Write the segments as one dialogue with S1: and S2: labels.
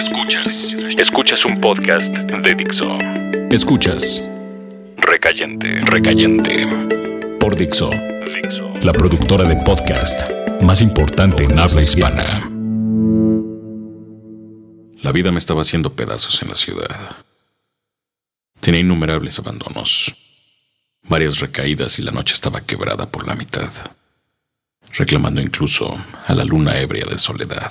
S1: Escuchas. Escuchas un podcast de Dixo. Escuchas. Recayente. Recayente. Por Dixo. Dixo. La productora de podcast más importante en habla hispana. La vida me estaba haciendo pedazos en la ciudad. Tenía innumerables abandonos, varias recaídas y la noche estaba quebrada por la mitad, reclamando incluso a la luna ebria de soledad.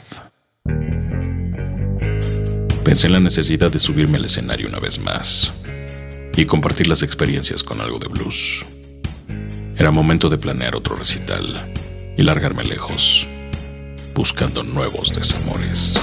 S1: Pensé en la necesidad de subirme al escenario una vez más y compartir las experiencias con algo de blues. Era momento de planear otro recital y largarme lejos, buscando nuevos desamores.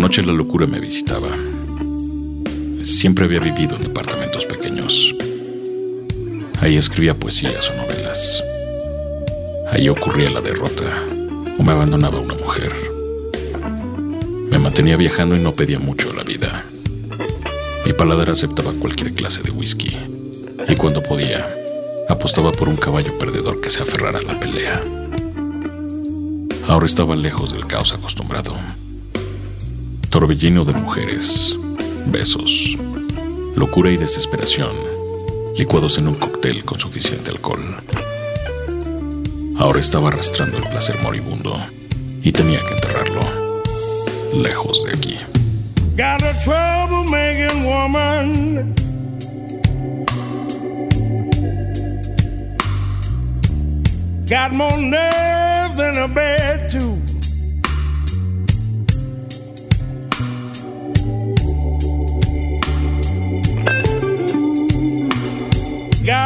S2: Noche la locura me visitaba. Siempre había vivido en departamentos pequeños. Ahí escribía poesías o novelas. Ahí ocurría la derrota o me abandonaba una mujer. Me mantenía viajando y no pedía mucho a la vida. Mi paladar aceptaba cualquier clase de whisky y cuando podía, apostaba por un caballo perdedor que se aferrara a la pelea. Ahora estaba lejos del caos acostumbrado. Torbellino de mujeres, besos, locura y desesperación, licuados en un cóctel con suficiente alcohol. Ahora estaba arrastrando el placer moribundo y tenía que enterrarlo lejos de aquí.
S3: A woman. Got more nerve than a.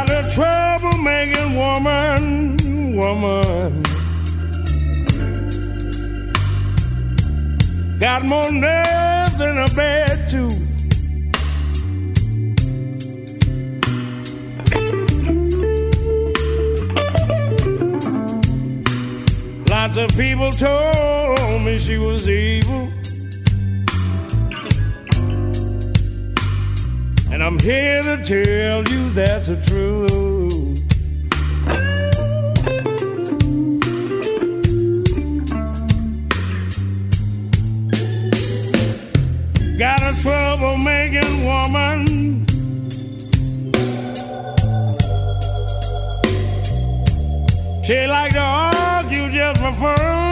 S3: Got a troublemaking woman, woman. Got more nerve than a bad tooth. Lots of people told me she was evil. And I'm here to tell you that's the truth. Got a troublemaking woman. She like to argue just for fun.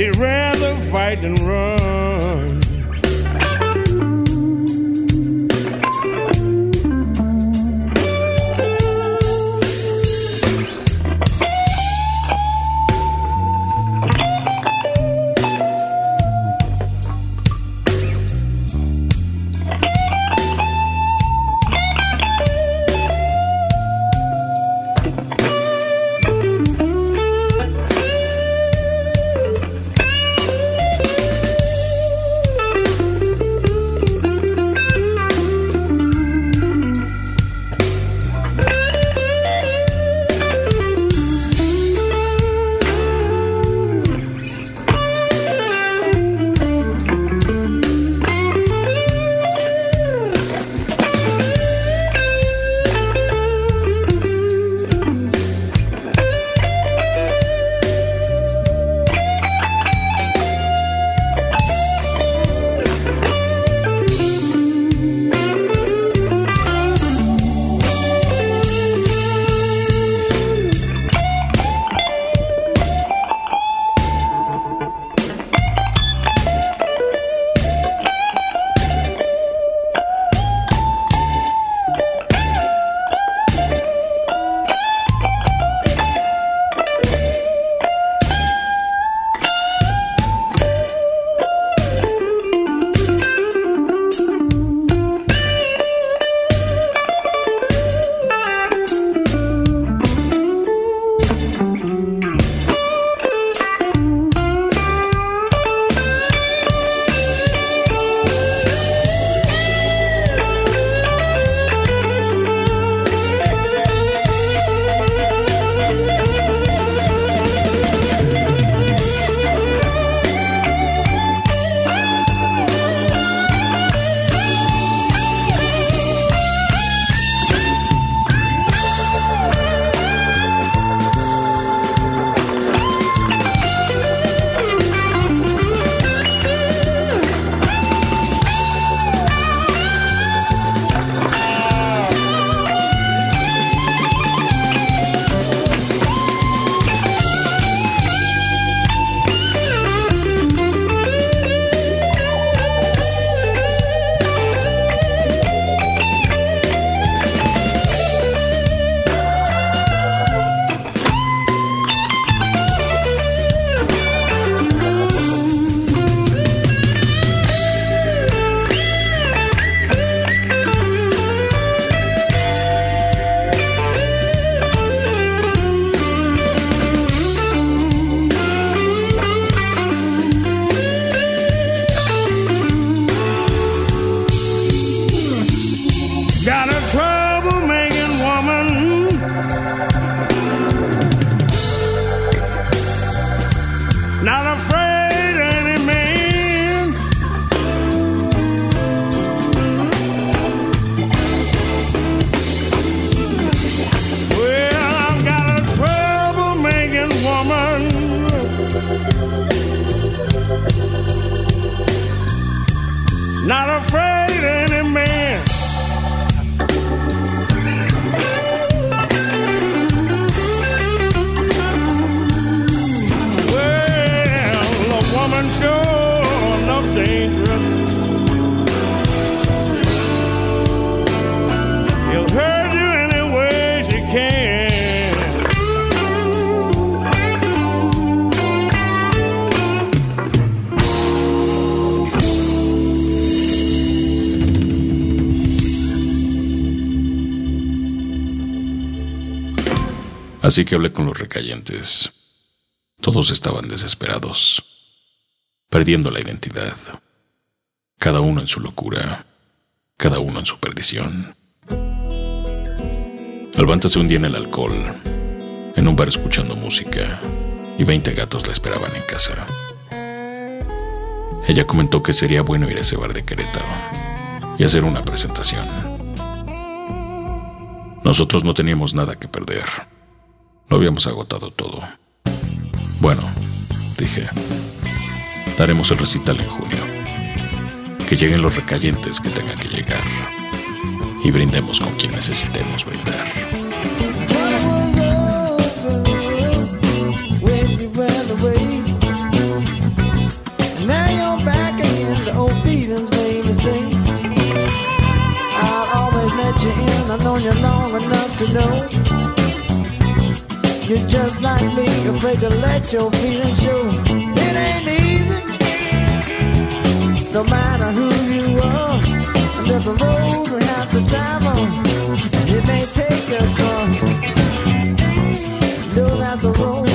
S3: She'd rather fight than run.
S2: Así que hablé con los recayentes. Todos estaban desesperados, perdiendo la identidad. Cada uno en su locura, cada uno en su perdición. Albanta se hundía en el alcohol, en un bar escuchando música, y 20 gatos la esperaban en casa. Ella comentó que sería bueno ir a ese bar de Querétaro y hacer una presentación. Nosotros no teníamos nada que perder. Lo habíamos agotado todo. Bueno, dije, daremos el recital en junio. Que lleguen los recayentes que tengan que llegar. Y brindemos con quien necesitemos brindar.
S4: I've you enough to know. You're just like me, afraid to let your feelings show. It ain't easy, no matter who you are. And there's a road we have to travel, and it may take a car. No, that's a road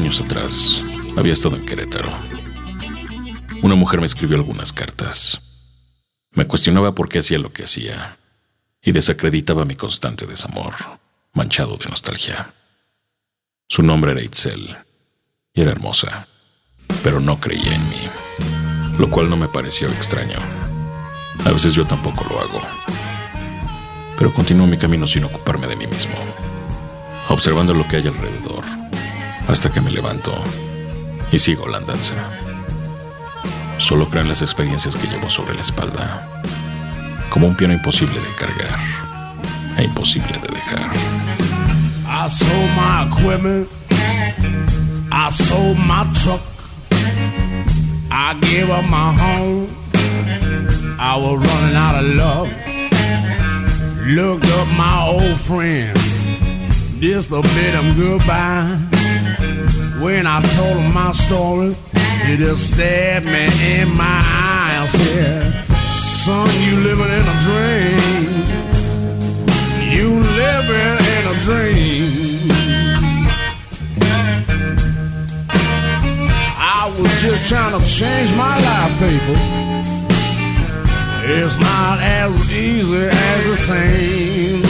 S2: años atrás, había estado en Querétaro. Una mujer me escribió algunas cartas. Me cuestionaba por qué hacía lo que hacía y desacreditaba mi constante desamor. manchado de nostalgia. Su nombre era Itzel y era hermosa, pero no creía en mí, lo cual no me pareció extraño. A veces yo tampoco lo hago, pero continúo mi camino sin ocuparme de mí mismo, observando lo que hay alrededor, hasta que me levanto y sigo la andanza. Solo creo en las experiencias que llevo sobre la espalda, como un piano imposible de cargar e imposible de dejar.
S5: I sold my equipment. I sold my truck. I gave up my home. I was running out of luck. Looked up my old friend. Just a bid him goodbye. When I told him my story, he just stared me in my eye and said, Son, you living in a dream. You living in a dream. I was just trying to change my life, people. It's not as easy as it seems.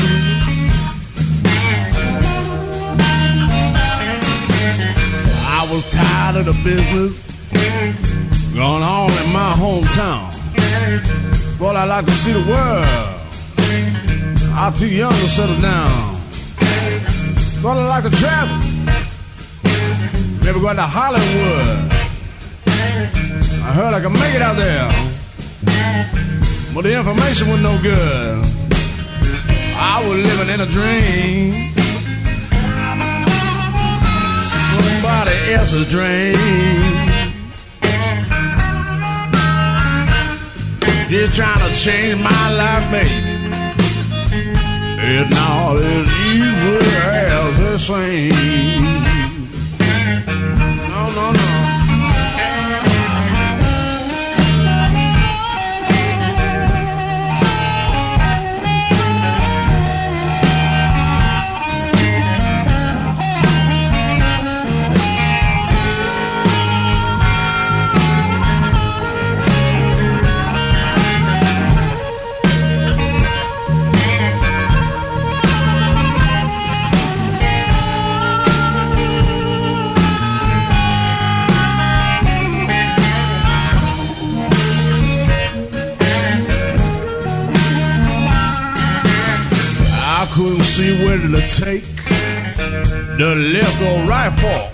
S5: I was tired of the business going on in my hometown. But I like to see the world. I'm too young to settle down. But I like to travel. Never go to Hollywood. I heard I could make it out there. But the information was no good. I was living in a dream. Somebody else's dream. Just trying to change my life, baby. It's not as easy as it seems. No, no, no. The left or right fork.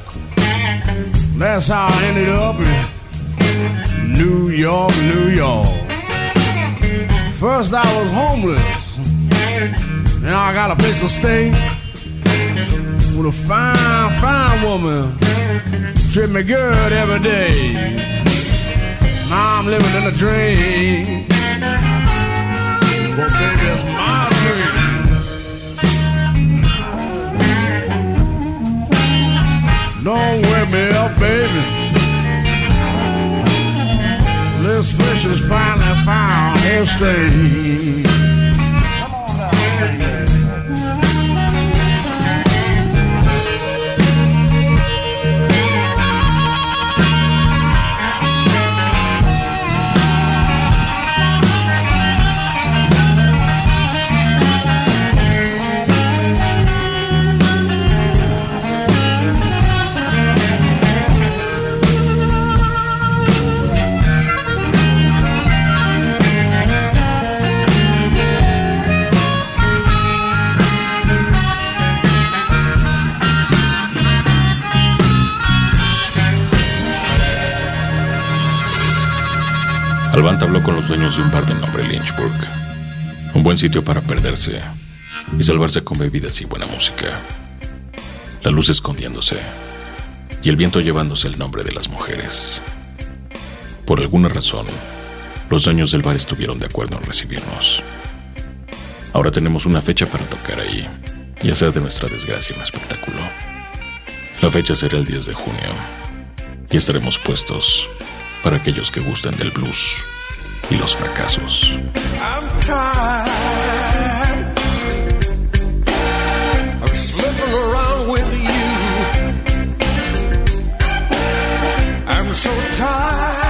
S5: That's how I ended up in New York, New York. First I was homeless, and I got a place to stay with a fine, fine woman. Treat me good every day. Now I'm living in a dream. But baby, it's my Don't wake me up, baby. This fish is finally found his stream.
S2: Habló con los dueños de un bar de nombre Lynchburg. Un buen sitio para perderse y salvarse con bebidas y buena música. La luz escondiéndose y el viento llevándose el nombre de las mujeres. Por alguna razón, los dueños del bar estuvieron de acuerdo en recibirnos. Ahora tenemos una fecha para tocar ahí y hacer de nuestra desgracia un espectáculo. La fecha será el 10 de junio y estaremos puestos para aquellos que gusten del blues y los fracasos.
S6: I'm tired of slipping around with you. I'm so tired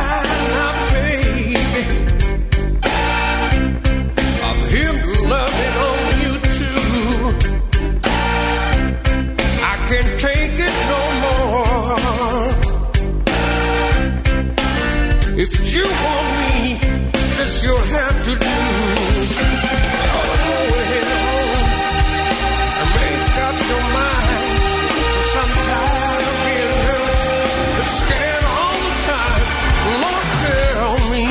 S6: You
S7: have to do. Home and make up your mind. I'm tired of being scared all the time. Lord, tell me,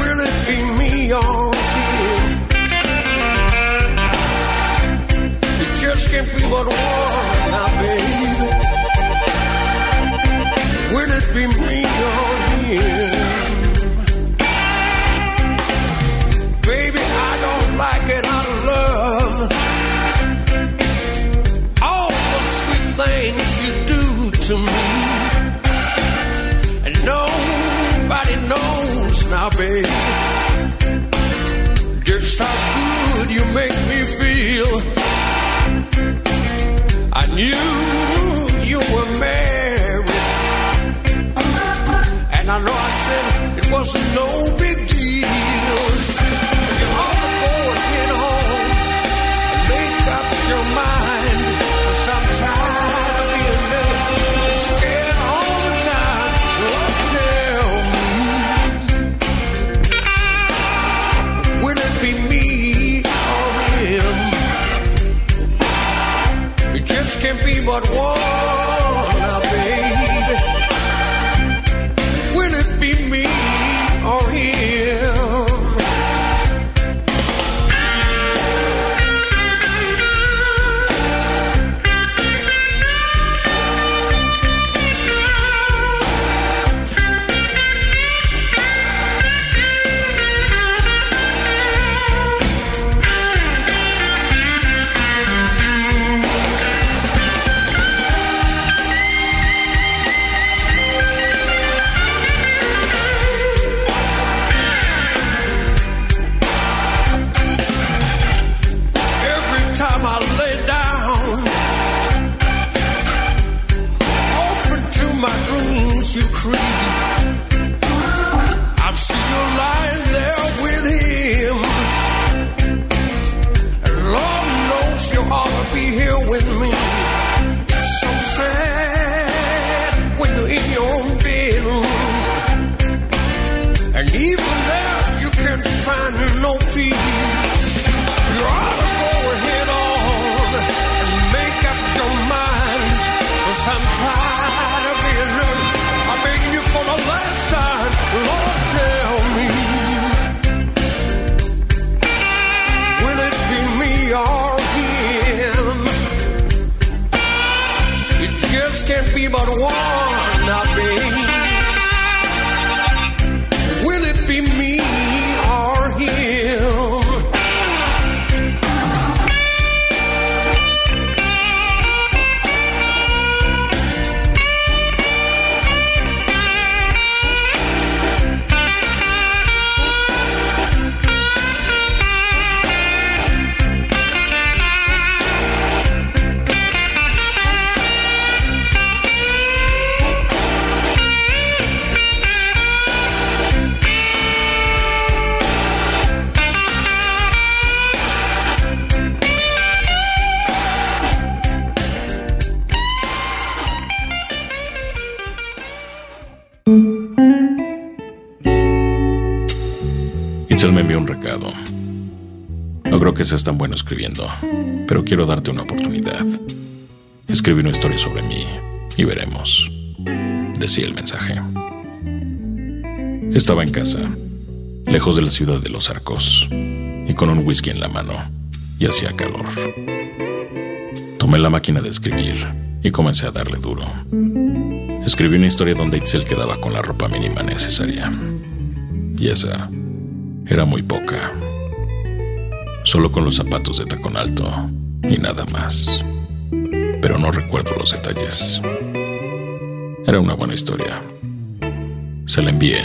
S7: will it be me or? It just can't be one, now. Will it be me here. crazy No
S2: creo que seas tan bueno escribiendo, pero quiero darte una oportunidad. Escribe una historia sobre mí y veremos. Decía el mensaje. Estaba en casa, lejos de la ciudad de los arcos, y con un whisky en la mano, y hacía calor. Tomé la máquina de escribir y comencé a darle duro. Escribí una historia donde Itzel quedaba con la ropa mínima necesaria. Y esa era muy poca. Solo con los zapatos de tacón alto y nada más. Pero no recuerdo los detalles. Era una buena historia. Se la envié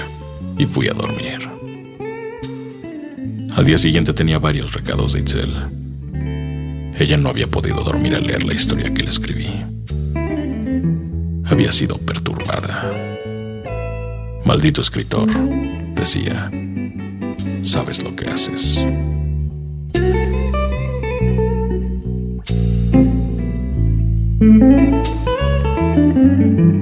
S2: y fui a dormir. Al día siguiente tenía varios recados de Itzel. Ella no había podido dormir al leer la historia que le escribí. Había sido perturbada. Maldito escritor, decía. Sabes lo que haces.
S8: Thank
S2: you.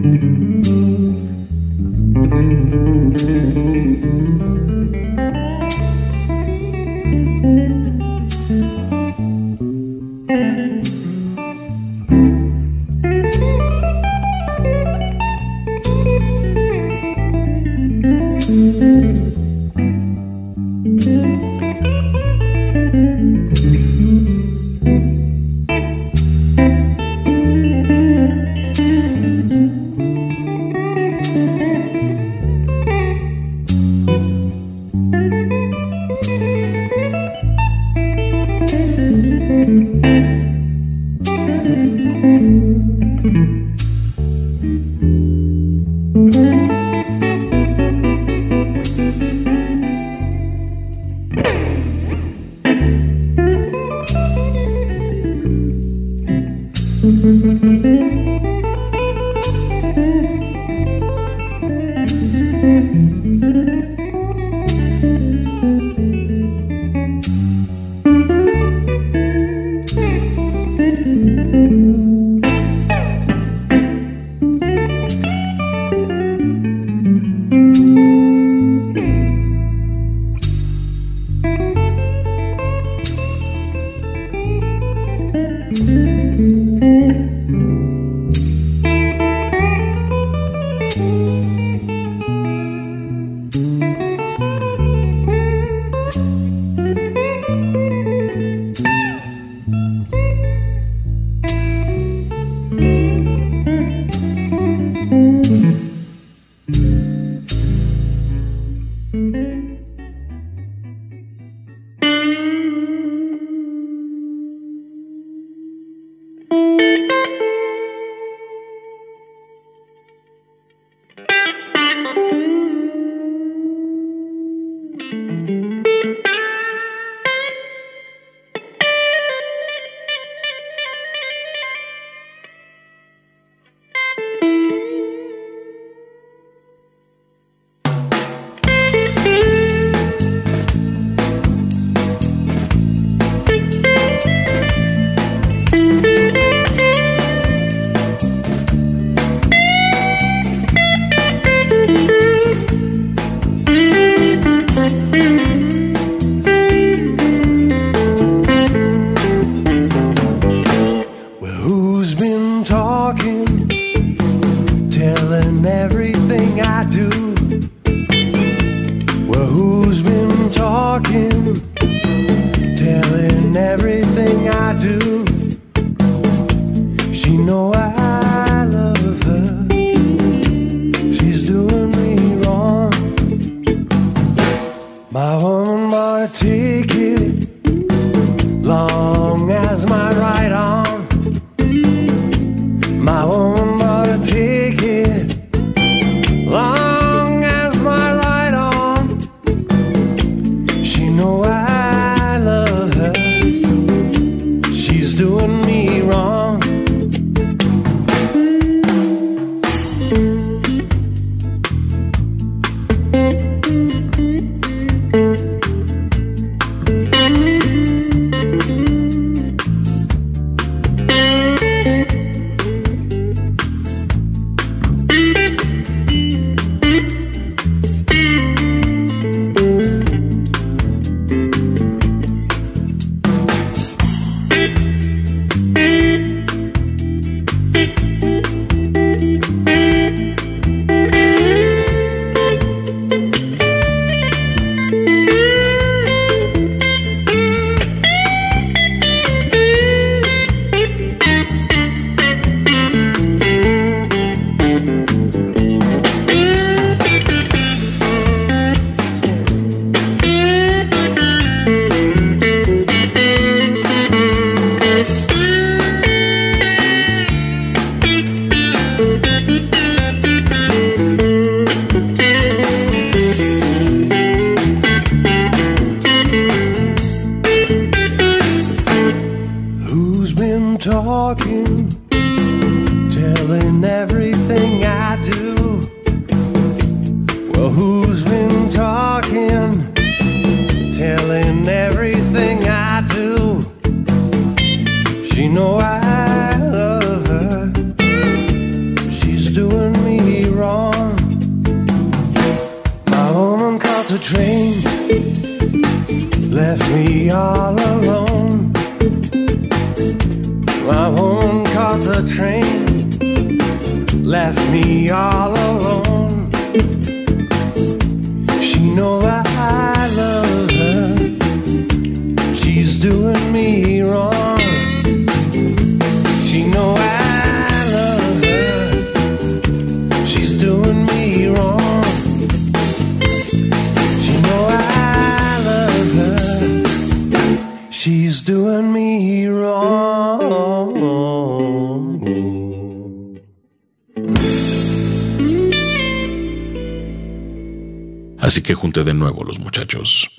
S2: Que junté de nuevo a los muchachos.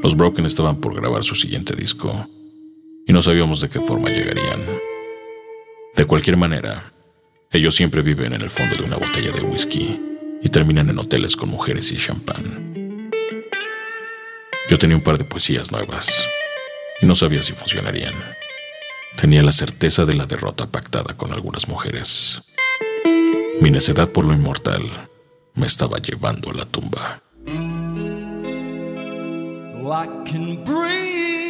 S2: Los Broken estaban por grabar su siguiente disco y no sabíamos de qué forma llegarían. De cualquier manera, ellos siempre viven en el fondo de una botella de whisky y terminan en hoteles con mujeres y champán. Yo tenía un par de poesías nuevas y no sabía si funcionarían. Tenía la certeza de la derrota pactada con algunas mujeres. Mi necedad por lo inmortal me estaba llevando a la tumba.
S9: I can breathe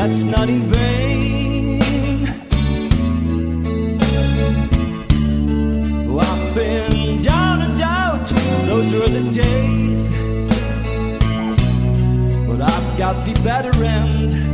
S9: that's not in vain. I've been down and out, those were the days. But I've got the better end.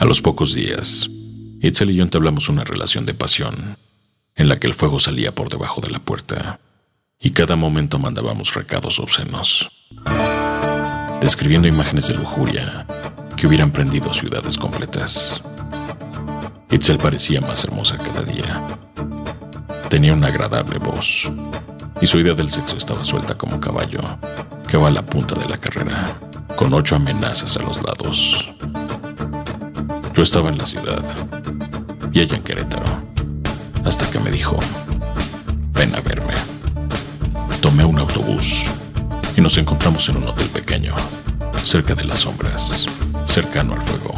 S9: A
S2: los pocos días, Itzel y yo entablamos una relación de pasión, en la que el fuego salía por debajo de la puerta, y cada momento mandábamos recados obscenos, describiendo imágenes de lujuria que hubieran prendido ciudades completas. Itzel parecía más hermosa cada día. Tenía una agradable voz, y su idea del sexo estaba suelta como caballo, que va a la punta de la carrera, con ocho amenazas a los lados. Yo estaba en la ciudad y ella en Querétaro, hasta que me dijo, ven a verme. Tomé un autobús y nos encontramos en un hotel pequeño, cerca de las sombras, cercano al fuego.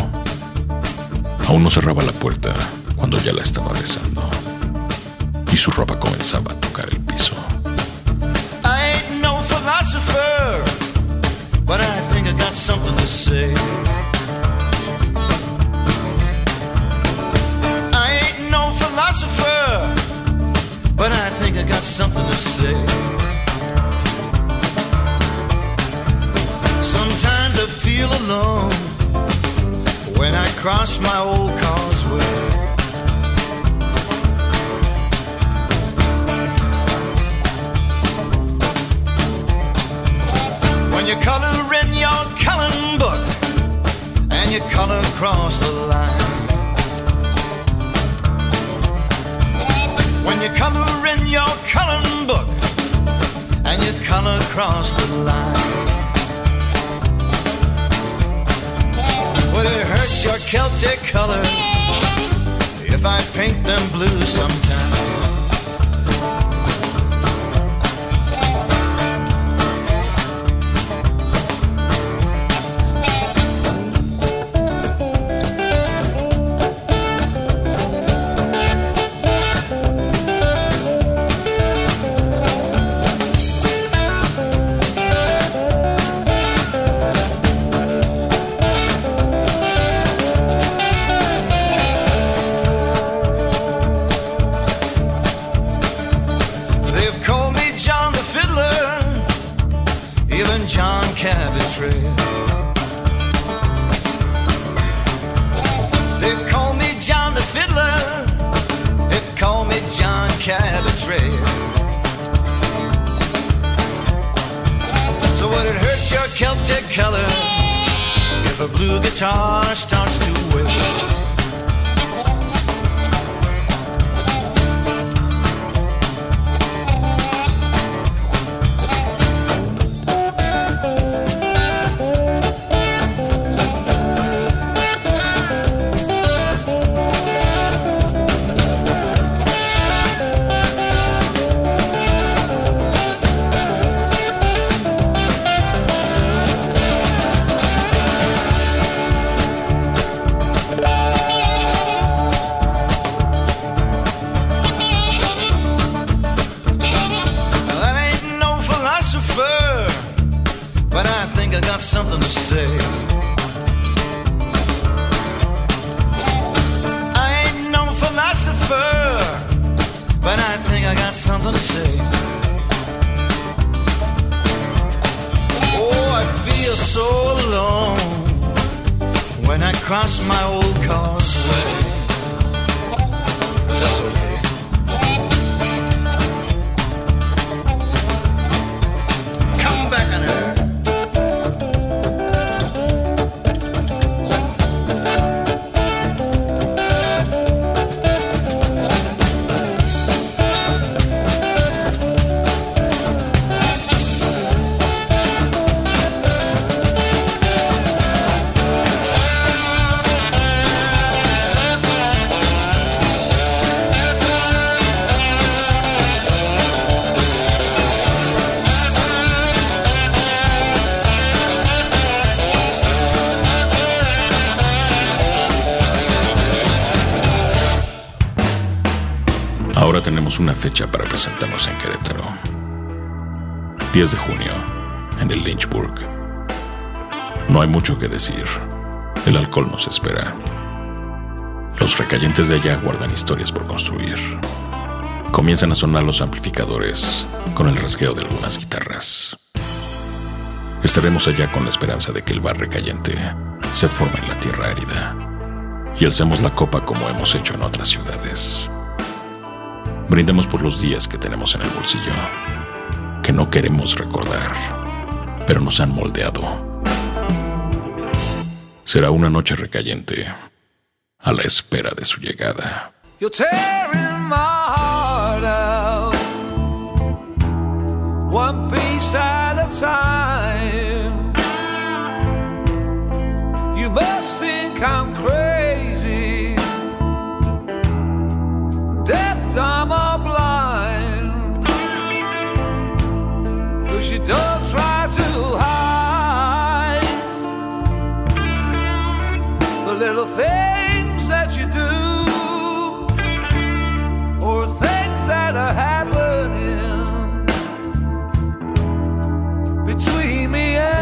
S2: Aún no cerraba la puerta cuando ya la estaba besando y su ropa comenzaba a tocar el piso.
S1: I ain't no philosopher, but I think I got something to say. Philosopher, but I think I got something to say. Sometimes I feel alone when I cross my old causeway. When you color in your coloring book and you color across the line. When you color in your coloring book and you color across the line. Would it hurt your Celtic colors if I paint them blue sometime?
S2: de junio, en el Lynchburg. No hay mucho que decir. El alcohol nos espera. Los recayentes de allá guardan historias por construir. Comienzan a sonar los amplificadores con el rasgueo de algunas guitarras. Estaremos allá con la esperanza de que el bar recayente se forme en la tierra árida y alcemos la copa como hemos hecho en otras ciudades. Brindemos por los días que tenemos en el bolsillo que no queremos recordar, pero nos han moldeado. Será una noche recayente, a la espera de su llegada.
S6: One piece at a time. little things that you do or things that are happening between me and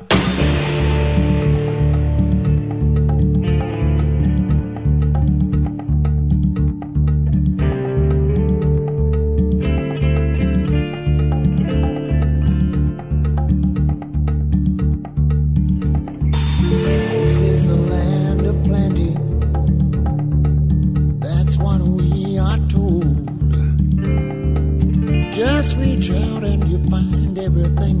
S10: just reach out and you find everything